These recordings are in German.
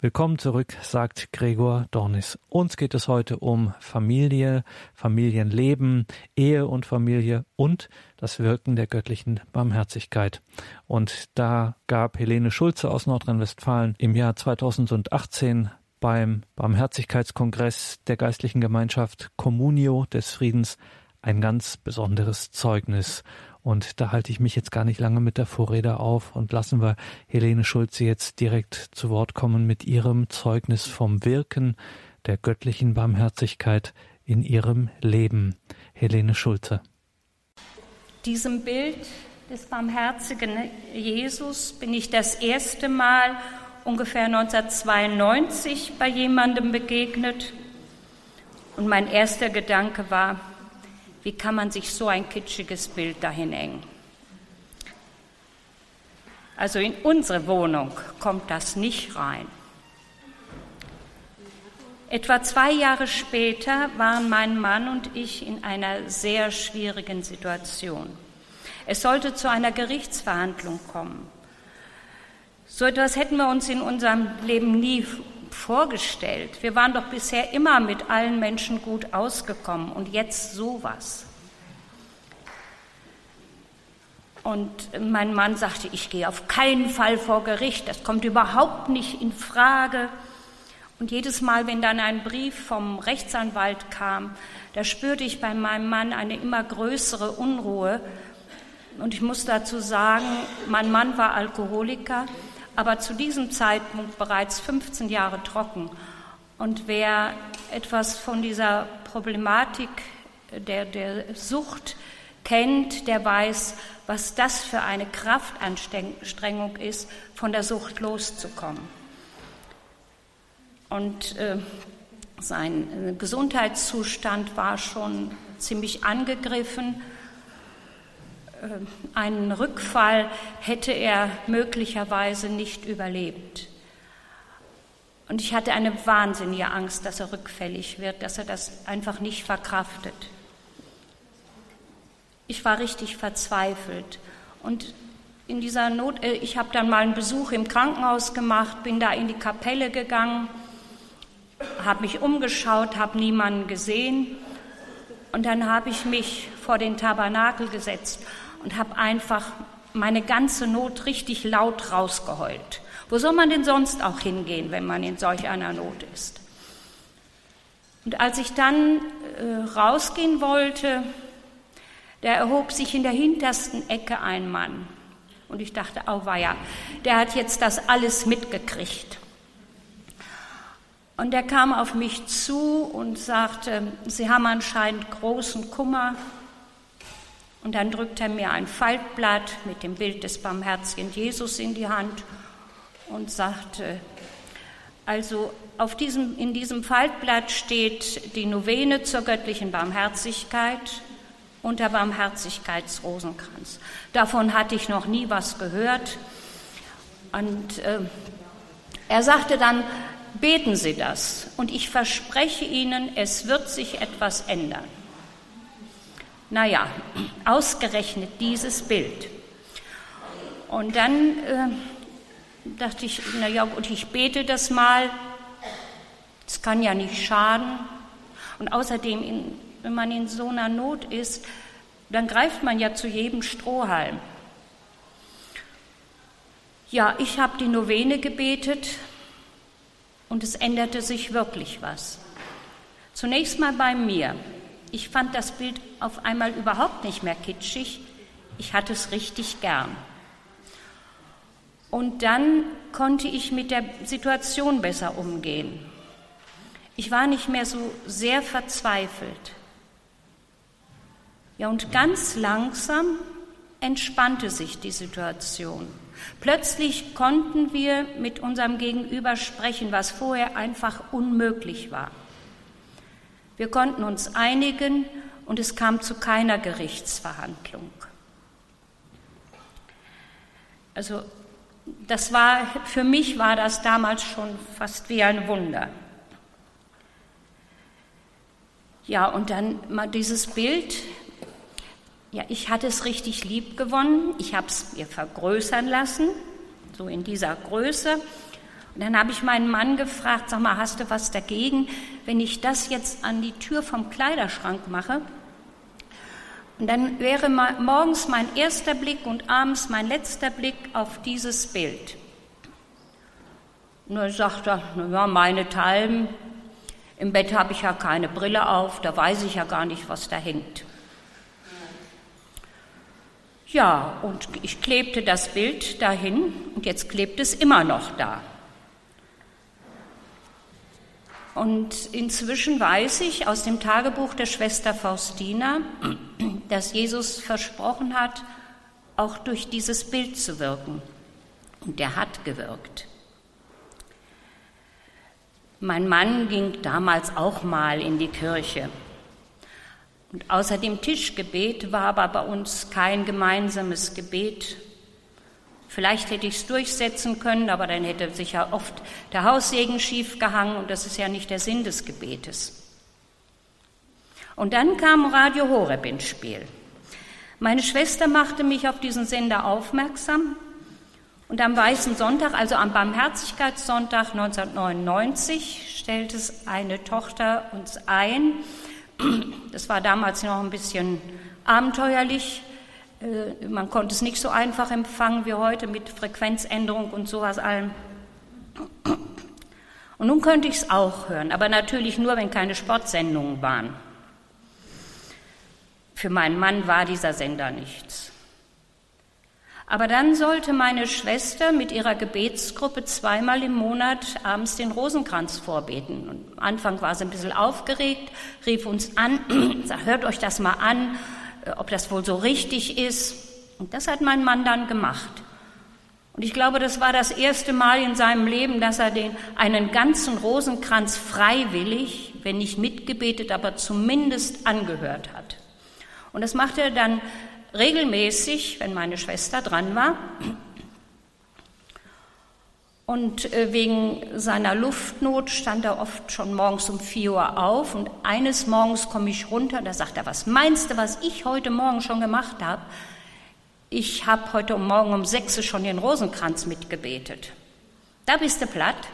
Willkommen zurück, sagt Gregor Dornis. Uns geht es heute um Familie, Familienleben, Ehe und Familie und das Wirken der göttlichen Barmherzigkeit. Und da gab Helene Schulze aus Nordrhein-Westfalen im Jahr 2018 beim Barmherzigkeitskongress der geistlichen Gemeinschaft Communio des Friedens ein ganz besonderes Zeugnis. Und da halte ich mich jetzt gar nicht lange mit der Vorrede auf und lassen wir Helene Schulze jetzt direkt zu Wort kommen mit ihrem Zeugnis vom Wirken der göttlichen Barmherzigkeit in ihrem Leben. Helene Schulze. Diesem Bild des barmherzigen Jesus bin ich das erste Mal ungefähr 1992 bei jemandem begegnet. Und mein erster Gedanke war, wie kann man sich so ein kitschiges Bild dahin hängen? Also in unsere Wohnung kommt das nicht rein. Etwa zwei Jahre später waren mein Mann und ich in einer sehr schwierigen Situation. Es sollte zu einer Gerichtsverhandlung kommen. So etwas hätten wir uns in unserem Leben nie vorgestellt. Wir waren doch bisher immer mit allen Menschen gut ausgekommen und jetzt sowas. Und mein Mann sagte, ich gehe auf keinen Fall vor Gericht, das kommt überhaupt nicht in Frage. Und jedes Mal, wenn dann ein Brief vom Rechtsanwalt kam, da spürte ich bei meinem Mann eine immer größere Unruhe. Und ich muss dazu sagen, mein Mann war Alkoholiker aber zu diesem Zeitpunkt bereits 15 Jahre trocken. Und wer etwas von dieser Problematik der, der Sucht kennt, der weiß, was das für eine Kraftanstrengung ist, von der Sucht loszukommen. Und äh, sein Gesundheitszustand war schon ziemlich angegriffen äh, einen Rückfall hätte er möglicherweise nicht überlebt. Und ich hatte eine wahnsinnige Angst, dass er rückfällig wird, dass er das einfach nicht verkraftet. Ich war richtig verzweifelt. Und in dieser Not, äh, ich habe dann mal einen Besuch im Krankenhaus gemacht, bin da in die Kapelle gegangen, habe mich umgeschaut, habe niemanden gesehen. Und dann habe ich mich vor den Tabernakel gesetzt und habe einfach meine ganze Not richtig laut rausgeheult. Wo soll man denn sonst auch hingehen, wenn man in solch einer Not ist? Und als ich dann äh, rausgehen wollte, da erhob sich in der hintersten Ecke ein Mann. Und ich dachte, auweia, der hat jetzt das alles mitgekriegt. Und er kam auf mich zu und sagte, Sie haben anscheinend großen Kummer und dann drückt er mir ein Faltblatt mit dem Bild des barmherzigen Jesus in die Hand und sagte, also auf diesem, in diesem Faltblatt steht die Novene zur göttlichen Barmherzigkeit und der Barmherzigkeitsrosenkranz. Davon hatte ich noch nie was gehört. Und äh, er sagte dann, beten Sie das und ich verspreche Ihnen, es wird sich etwas ändern. Naja, ausgerechnet dieses Bild. Und dann äh, dachte ich, naja, und ich bete das mal, es kann ja nicht schaden. Und außerdem, wenn man in so einer Not ist, dann greift man ja zu jedem Strohhalm. Ja, ich habe die Novene gebetet und es änderte sich wirklich was. Zunächst mal bei mir. Ich fand das Bild auf einmal überhaupt nicht mehr kitschig. Ich hatte es richtig gern. Und dann konnte ich mit der Situation besser umgehen. Ich war nicht mehr so sehr verzweifelt. Ja, und ganz langsam entspannte sich die Situation. Plötzlich konnten wir mit unserem Gegenüber sprechen, was vorher einfach unmöglich war. Wir konnten uns einigen und es kam zu keiner Gerichtsverhandlung. Also das war für mich war das damals schon fast wie ein Wunder. Ja, und dann mal dieses Bild. Ja, ich hatte es richtig lieb gewonnen. Ich habe es mir vergrößern lassen, so in dieser Größe. Und dann habe ich meinen Mann gefragt, sag mal, hast du was dagegen, wenn ich das jetzt an die Tür vom Kleiderschrank mache? Und dann wäre morgens mein erster Blick und abends mein letzter Blick auf dieses Bild. Und er sagte, ja, meinethalben, im Bett habe ich ja keine Brille auf, da weiß ich ja gar nicht, was da hängt. Ja, und ich klebte das Bild dahin und jetzt klebt es immer noch da. Und inzwischen weiß ich aus dem Tagebuch der Schwester Faustina, dass Jesus versprochen hat, auch durch dieses Bild zu wirken. Und er hat gewirkt. Mein Mann ging damals auch mal in die Kirche. Und außer dem Tischgebet war aber bei uns kein gemeinsames Gebet Vielleicht hätte ich es durchsetzen können, aber dann hätte sich ja oft der Haussegen schief gehangen und das ist ja nicht der Sinn des Gebetes. Und dann kam Radio Horeb ins Spiel. Meine Schwester machte mich auf diesen Sender aufmerksam und am Weißen Sonntag, also am Barmherzigkeitssonntag 1999, stellte es eine Tochter uns ein. Das war damals noch ein bisschen abenteuerlich. Äh, man konnte es nicht so einfach empfangen wie heute mit Frequenzänderung und sowas allem. Und nun könnte ich es auch hören, aber natürlich nur, wenn keine Sportsendungen waren. Für meinen Mann war dieser Sender nichts. Aber dann sollte meine Schwester mit ihrer Gebetsgruppe zweimal im Monat abends den Rosenkranz vorbeten. Und am Anfang war sie ein bisschen aufgeregt, rief uns an, hört euch das mal an äh, ob das wohl so richtig ist. Und das hat mein Mann dann gemacht. Und ich glaube, das war das erste Mal in seinem Leben, dass er den, einen ganzen Rosenkranz freiwillig, wenn nicht mitgebetet, aber zumindest angehört hat. Und das machte er dann regelmäßig, wenn meine Schwester dran war. Und äh, wegen seiner Luftnot stand er oft schon morgens um vier Uhr auf. Und eines Morgens komme ich runter, da sagt er, was meinst du, was ich heute Morgen schon gemacht habe? Ich habe heute Morgen um sechs Uhr schon den Rosenkranz mitgebetet. Da bist du platt?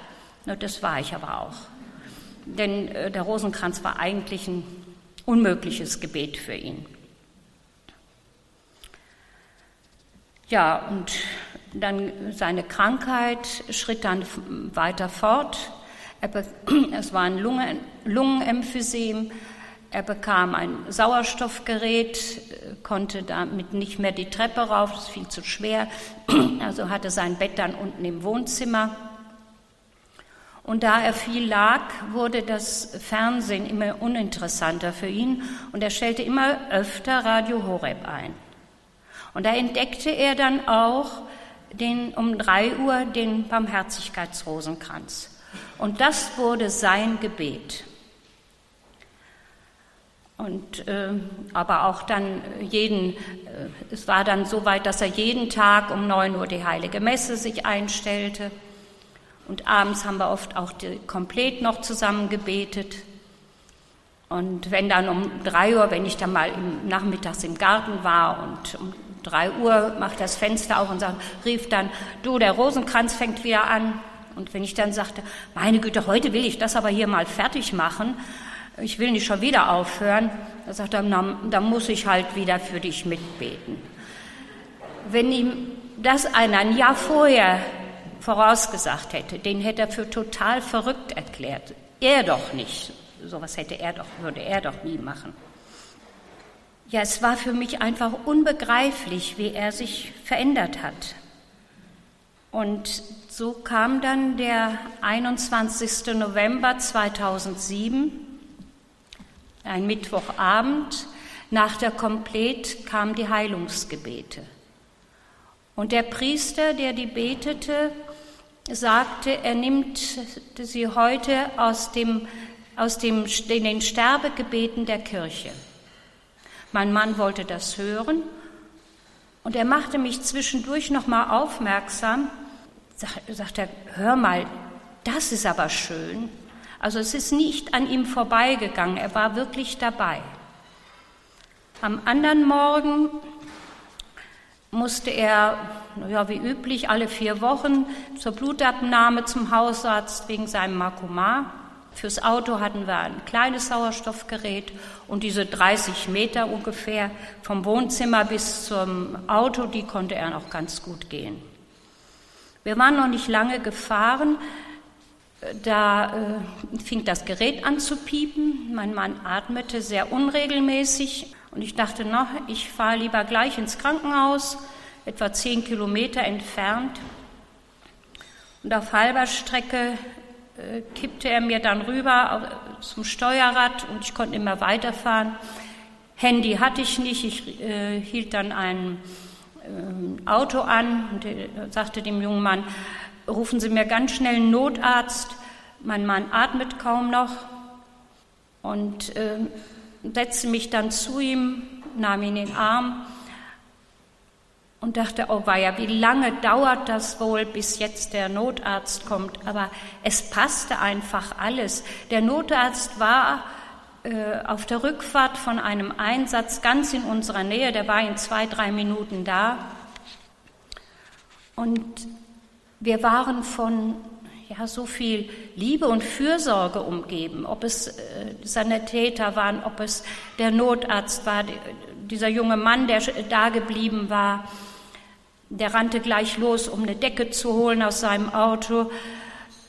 Na, das war ich aber auch. Denn äh, der Rosenkranz war eigentlich ein unmögliches Gebet für ihn. Ja, und dann seine Krankheit schritt dann weiter fort. Es war ein Lungenemphysem. Er bekam ein Sauerstoffgerät, konnte damit nicht mehr die Treppe rauf, das ist viel zu schwer. Also hatte sein Bett dann unten im Wohnzimmer. Und da er viel lag, wurde das Fernsehen immer uninteressanter für ihn und er stellte immer öfter Radio Horeb ein. Und da entdeckte er dann auch den, um drei Uhr den Barmherzigkeitsrosenkranz. Und das wurde sein Gebet. Und, äh, aber auch dann jeden, äh, es war dann so weit, dass er jeden Tag um neun Uhr die heilige Messe sich einstellte. Und abends haben wir oft auch die, komplett noch zusammen gebetet. Und wenn dann um drei Uhr, wenn ich dann mal im, nachmittags im Garten war und um drei Uhr macht das Fenster auf und sagt, rief dann, du, der Rosenkranz fängt wieder an. Und wenn ich dann sagte, meine Güte, heute will ich das aber hier mal fertig machen, ich will nicht schon wieder aufhören, da sagt er, dann muss ich halt wieder für dich mitbeten. Wenn ihm das einer ein Jahr vorher vorausgesagt hätte, den hätte er für total verrückt erklärt. Er doch nicht. Sowas hätte er doch, würde er doch nie machen. Ja, es war für mich einfach unbegreiflich, wie er sich verändert hat. Und so kam dann der 21. November 2007, ein Mittwochabend, nach der Komplett kamen die Heilungsgebete. Und der Priester, der die betete, sagte, er nimmt sie heute aus, dem, aus dem, den Sterbegebeten der Kirche. Mein Mann wollte das hören und er machte mich zwischendurch noch mal aufmerksam. Sagt er, hör mal, das ist aber schön. Also es ist nicht an ihm vorbeigegangen, er war wirklich dabei. Am anderen Morgen musste er naja, wie üblich, alle vier Wochen zur Blutabnahme zum Hausarzt wegen seinem Makoma. Fürs Auto hatten wir ein kleines Sauerstoffgerät und diese 30 Meter ungefähr vom Wohnzimmer bis zum Auto, die konnte er noch ganz gut gehen. Wir waren noch nicht lange gefahren, da äh, fing das Gerät an zu piepen. Mein Mann atmete sehr unregelmäßig und ich dachte, na, ich fahre lieber gleich ins Krankenhaus, etwa zehn Kilometer entfernt. Und auf halber Strecke kippte er mir dann rüber zum Steuerrad und ich konnte immer weiterfahren. Handy hatte ich nicht, ich äh, hielt dann ein äh, Auto an und äh, sagte dem jungen Mann, rufen Sie mir ganz schnell einen Notarzt. Mein Mann atmet kaum noch und äh, setzte mich dann zu ihm, nahm ihn in den Arm und dachte, oh weia, wie lange dauert das wohl, bis jetzt der Notarzt kommt? Aber es passte einfach alles. Der Notarzt war äh, auf der Rückfahrt von einem Einsatz ganz in unserer Nähe, der war in zwei, drei Minuten da. Und wir waren von ja, so viel Liebe und Fürsorge umgeben, ob es äh, Sanitäter waren, ob es der Notarzt war, dieser junge Mann, der da geblieben war, der rannte gleich los, um eine Decke zu holen aus seinem Auto.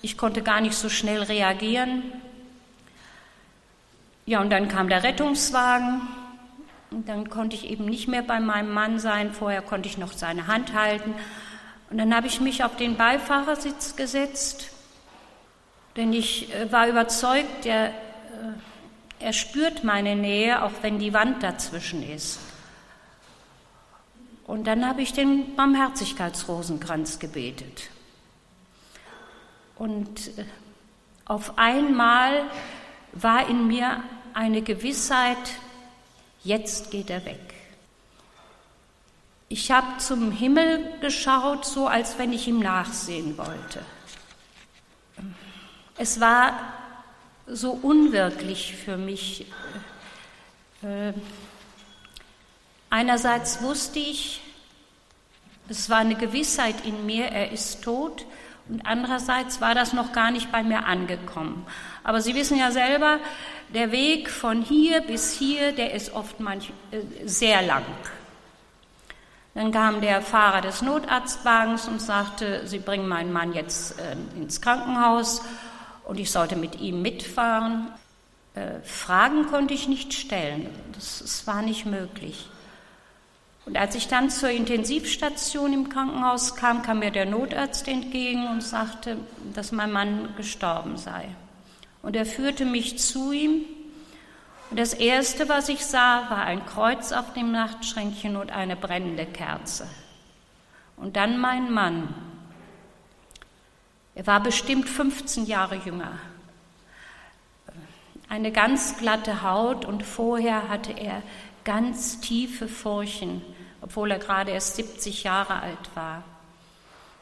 Ich konnte gar nicht so schnell reagieren. Ja, und dann kam der Rettungswagen. Und dann konnte ich eben nicht mehr bei meinem Mann sein. Vorher konnte ich noch seine Hand halten. Und dann habe ich mich auf den Beifahrersitz gesetzt, denn ich äh, war überzeugt, er, äh, er spürt meine Nähe, auch wenn die Wand dazwischen ist. Und dann habe ich den Barmherzigkeitsrosenkranz gebetet. Und äh, auf einmal war in mir eine Gewissheit, jetzt geht er weg. Ich habe zum Himmel geschaut, so als wenn ich ihm nachsehen wollte. Es war so unwirklich für mich. Äh, Einerseits wusste ich, es war eine Gewissheit in mir, er ist tot. Und andererseits war das noch gar nicht bei mir angekommen. Aber Sie wissen ja selber, der Weg von hier bis hier, der ist oft manch, äh, sehr lang. Dann kam der Fahrer des Notarztwagens und sagte, Sie bringen meinen Mann jetzt äh, ins Krankenhaus und ich sollte mit ihm mitfahren. Äh, Fragen konnte ich nicht stellen. Das, das war nicht möglich. Und als ich dann zur Intensivstation im Krankenhaus kam, kam mir der Notarzt entgegen und sagte, dass mein Mann gestorben sei. Und er führte mich zu ihm. Und das Erste, was ich sah, war ein Kreuz auf dem Nachtschränkchen und eine brennende Kerze. Und dann mein Mann. Er war bestimmt 15 Jahre jünger. Eine ganz glatte Haut und vorher hatte er ganz tiefe Furchen obwohl er gerade erst 70 Jahre alt war.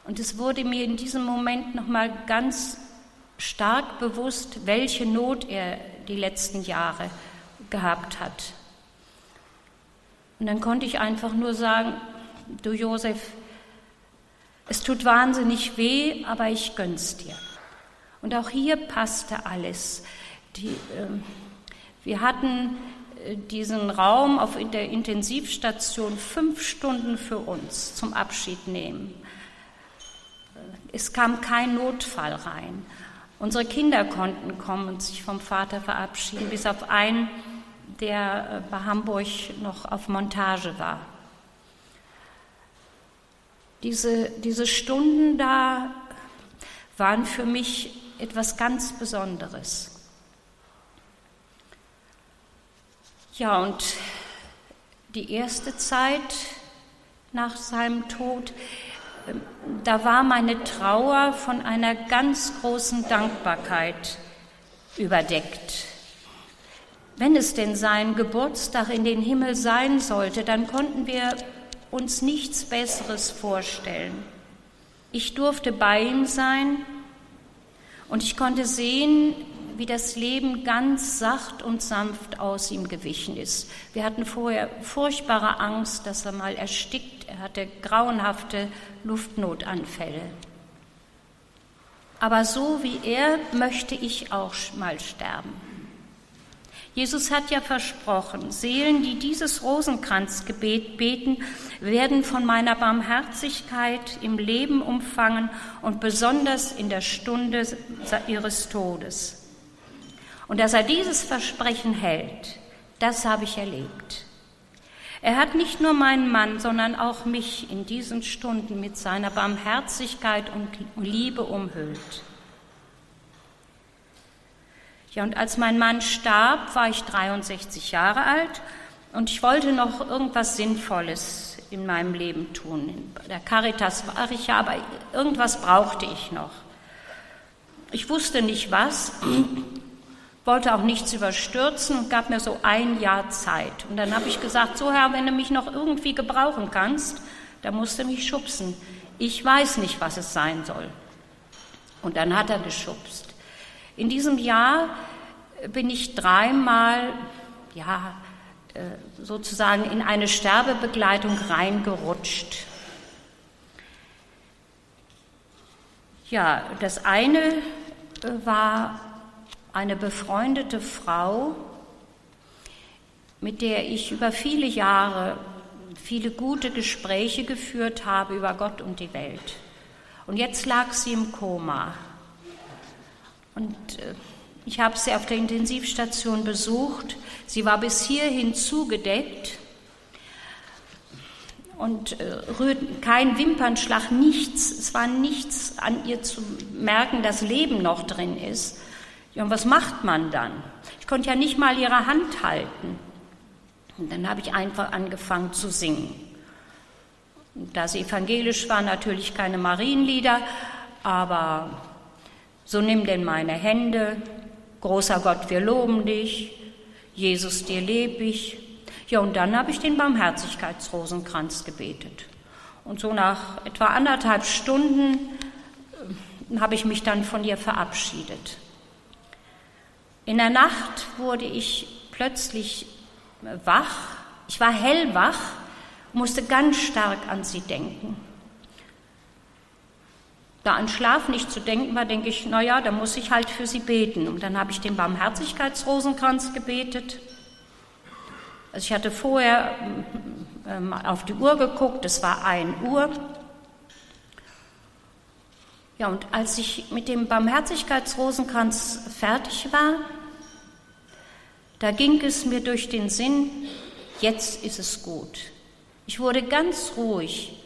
Und es wurde mir in diesem Moment nochmal ganz stark bewusst, welche Not er die letzten Jahre gehabt hat. Und dann konnte ich einfach nur sagen, du Josef, es tut wahnsinnig weh, aber ich gönn's dir. Und auch hier passte alles. Die, äh, wir hatten diesen Raum auf der Intensivstation fünf Stunden für uns zum Abschied nehmen. Es kam kein Notfall rein. Unsere Kinder konnten kommen und sich vom Vater verabschieden, bis auf einen, der äh, bei Hamburg noch auf Montage war. Diese, diese Stunden da waren für mich etwas ganz Besonderes. Ja, und die erste Zeit nach seinem Tod, ähm, da war meine Trauer von einer ganz großen Dankbarkeit überdeckt. Wenn es denn sein Geburtstag in den Himmel sein sollte, dann konnten wir uns nichts Besseres vorstellen. Ich durfte bei ihm sein und ich konnte sehen, wie das Leben ganz sacht und sanft aus ihm gewichen ist. Wir hatten vorher furchtbare Angst, dass er mal erstickt. Er hatte grauenhafte Luftnotanfälle. Aber so wie er möchte ich auch mal sterben. Jesus hat ja versprochen, Seelen, die dieses Rosenkranzgebet beten, werden von meiner Barmherzigkeit im Leben umfangen und besonders in der Stunde ihres Todes. Und dass er dieses Versprechen hält, das habe ich erlebt. Er hat nicht nur meinen Mann, sondern auch mich in diesen Stunden mit seiner Barmherzigkeit und Liebe umhüllt. Ja, und als mein Mann starb, war ich 63 Jahre alt und ich wollte noch irgendwas Sinnvolles in meinem Leben tun. In der Caritas war ich ja, aber irgendwas brauchte ich noch. Ich wusste nicht was, wollte auch nichts überstürzen und gab mir so ein Jahr Zeit. Und dann habe ich gesagt, so Herr, wenn du mich noch irgendwie gebrauchen kannst, dann musst du mich schubsen. Ich weiß nicht, was es sein soll. Und dann hat er geschubst. In diesem Jahr bin ich dreimal, ja, äh, sozusagen in eine Sterbebegleitung reingerutscht. Ja, das eine äh, war eine befreundete Frau, mit der ich über viele Jahre viele gute Gespräche geführt habe über Gott und die Welt. Und jetzt lag sie im Koma. Und äh, ich habe sie auf der Intensivstation besucht. Sie war bis hierhin zugedeckt und äh, rührte kein Wimpernschlag, nichts. Es war nichts an ihr zu merken, dass Leben noch drin ist. Ja, und was macht man dann? Ich konnte ja nicht mal ihre Hand halten. Und dann habe ich einfach angefangen zu singen. Und da sie evangelisch war, natürlich keine Marienlieder, aber so nimm denn meine Hände, großer Gott, wir loben dich, Jesus, dir leb ich. Ja, und dann habe ich den Barmherzigkeitsrosenkranz gebetet. Und so nach etwa anderthalb Stunden äh, habe ich mich dann von ihr verabschiedet. In der Nacht wurde ich plötzlich wach. Ich war hellwach, musste ganz stark an sie denken. Da an Schlaf nicht zu denken war, denke ich, naja, da muss ich halt für sie beten. Und dann habe ich den Barmherzigkeitsrosenkranz gebetet. Also ich hatte vorher ähm, auf die Uhr geguckt, es war ein Uhr. Ja, und als ich mit dem Barmherzigkeitsrosenkranz fertig war, da ging es mir durch den Sinn, jetzt ist es gut. Ich wurde ganz ruhig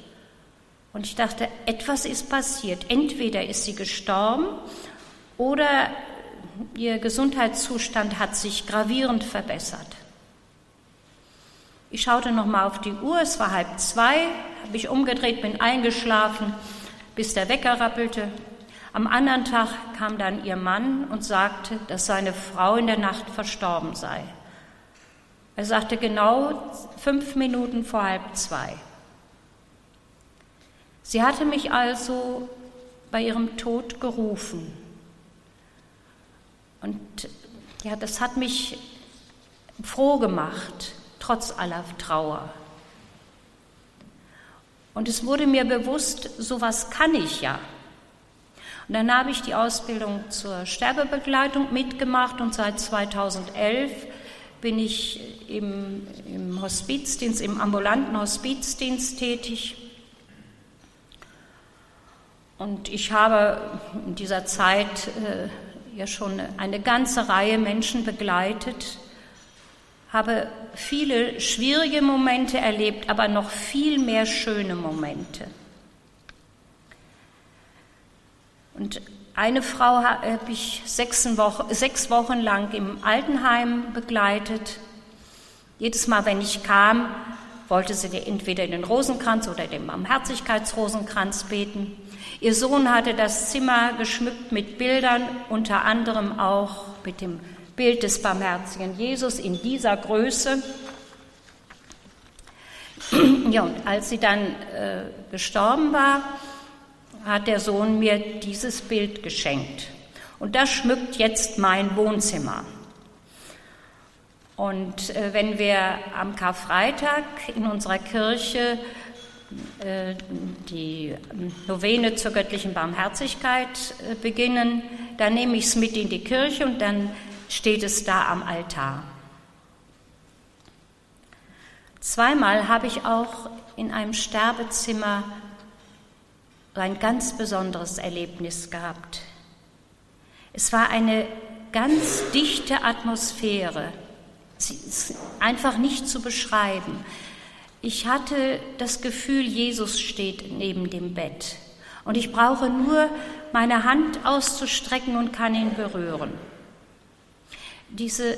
und ich dachte, etwas ist passiert. Entweder ist sie gestorben oder ihr Gesundheitszustand hat sich gravierend verbessert. Ich schaute nochmal auf die Uhr, es war halb zwei, habe ich umgedreht, bin eingeschlafen, bis der Wecker rappelte. Am anderen Tag kam dann ihr Mann und sagte, dass seine Frau in der Nacht verstorben sei. Er sagte genau fünf Minuten vor halb zwei. Sie hatte mich also bei ihrem Tod gerufen. Und ja, das hat mich froh gemacht, trotz aller Trauer. Und es wurde mir bewusst, sowas kann ich ja. Und dann habe ich die Ausbildung zur Sterbebegleitung mitgemacht und seit 2011 bin ich im, im Hospizdienst, im ambulanten Hospizdienst tätig und ich habe in dieser Zeit äh, ja schon eine ganze Reihe Menschen begleitet, habe viele schwierige Momente erlebt, aber noch viel mehr schöne Momente. Und eine Frau habe ich sechs Wochen, lang im Altenheim begleitet. Jedes Mal, wenn ich kam, wollte sie entweder in den Rosenkranz oder den Barmherzigkeitsrosenkranz beten. Ihr Sohn hatte das Zimmer geschmückt mit Bildern, unter anderem auch mit dem Bild des barmherzigen Jesus in dieser Größe. Ja, und als sie dann äh, gestorben war, hat der Sohn mir dieses Bild geschenkt. Und das schmückt jetzt mein Wohnzimmer. Und äh, wenn wir am Karfreitag in unserer Kirche äh, die Novene zur göttlichen Barmherzigkeit äh, beginnen, dann nehme ich es mit in die Kirche und dann steht es da am Altar. Zweimal habe ich auch in einem Sterbezimmer ein ganz besonderes Erlebnis gehabt. Es war eine ganz dichte Atmosphäre, sie ist einfach nicht zu beschreiben. Ich hatte das Gefühl, Jesus steht neben dem Bett und ich brauche nur meine Hand auszustrecken und kann ihn berühren. Diese,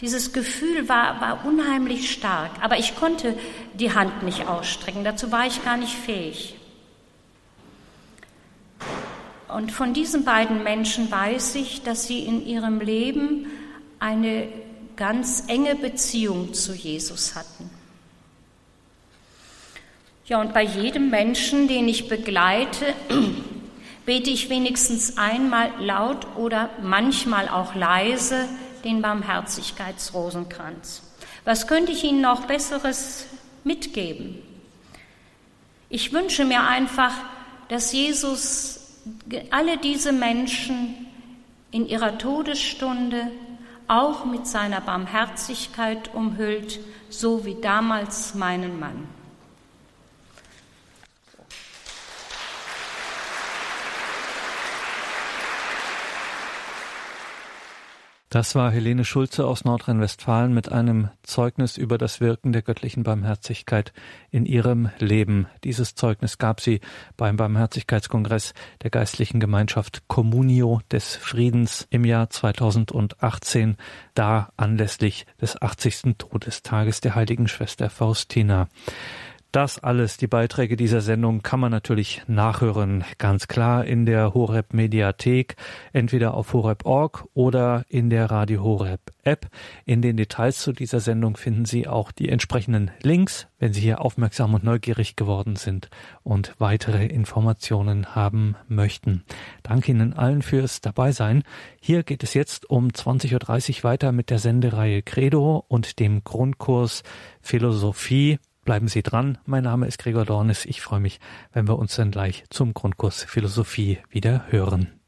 dieses Gefühl war, war unheimlich stark, aber ich konnte die Hand nicht ausstrecken, dazu war ich gar nicht fähig. Und von diesen beiden Menschen weiß ich, dass sie in ihrem Leben eine ganz enge Beziehung zu Jesus hatten. Ja, und bei jedem Menschen, den ich begleite, bete ich wenigstens einmal laut oder manchmal auch leise den Barmherzigkeitsrosenkranz. Was könnte ich Ihnen noch Besseres mitgeben? Ich wünsche mir einfach, dass Jesus alle diese Menschen in ihrer Todesstunde auch mit seiner Barmherzigkeit umhüllt, so wie damals meinen Mann. Das war Helene Schulze aus Nordrhein-Westfalen mit einem Zeugnis über das Wirken der göttlichen Barmherzigkeit in ihrem Leben. Dieses Zeugnis gab sie beim Barmherzigkeitskongress der geistlichen Gemeinschaft Communio des Friedens im Jahr 2018, da anlässlich des 80. Todestages der heiligen Schwester Faustina. Das alles, die Beiträge dieser Sendung kann man natürlich nachhören, ganz klar in der Horeb Mediathek, entweder auf horeb.org oder in der Radio Horeb App. In den Details zu dieser Sendung finden Sie auch die entsprechenden Links, wenn Sie hier aufmerksam und neugierig geworden sind und weitere Informationen haben möchten. Danke Ihnen allen fürs Dabeisein. Hier geht es jetzt um 20.30 Uhr weiter mit der Sendereihe Credo und dem Grundkurs Philosophie Bleiben Sie dran. Mein Name ist Gregor Dornis. Ich freue mich, wenn wir uns dann gleich zum Grundkurs Philosophie wieder hören.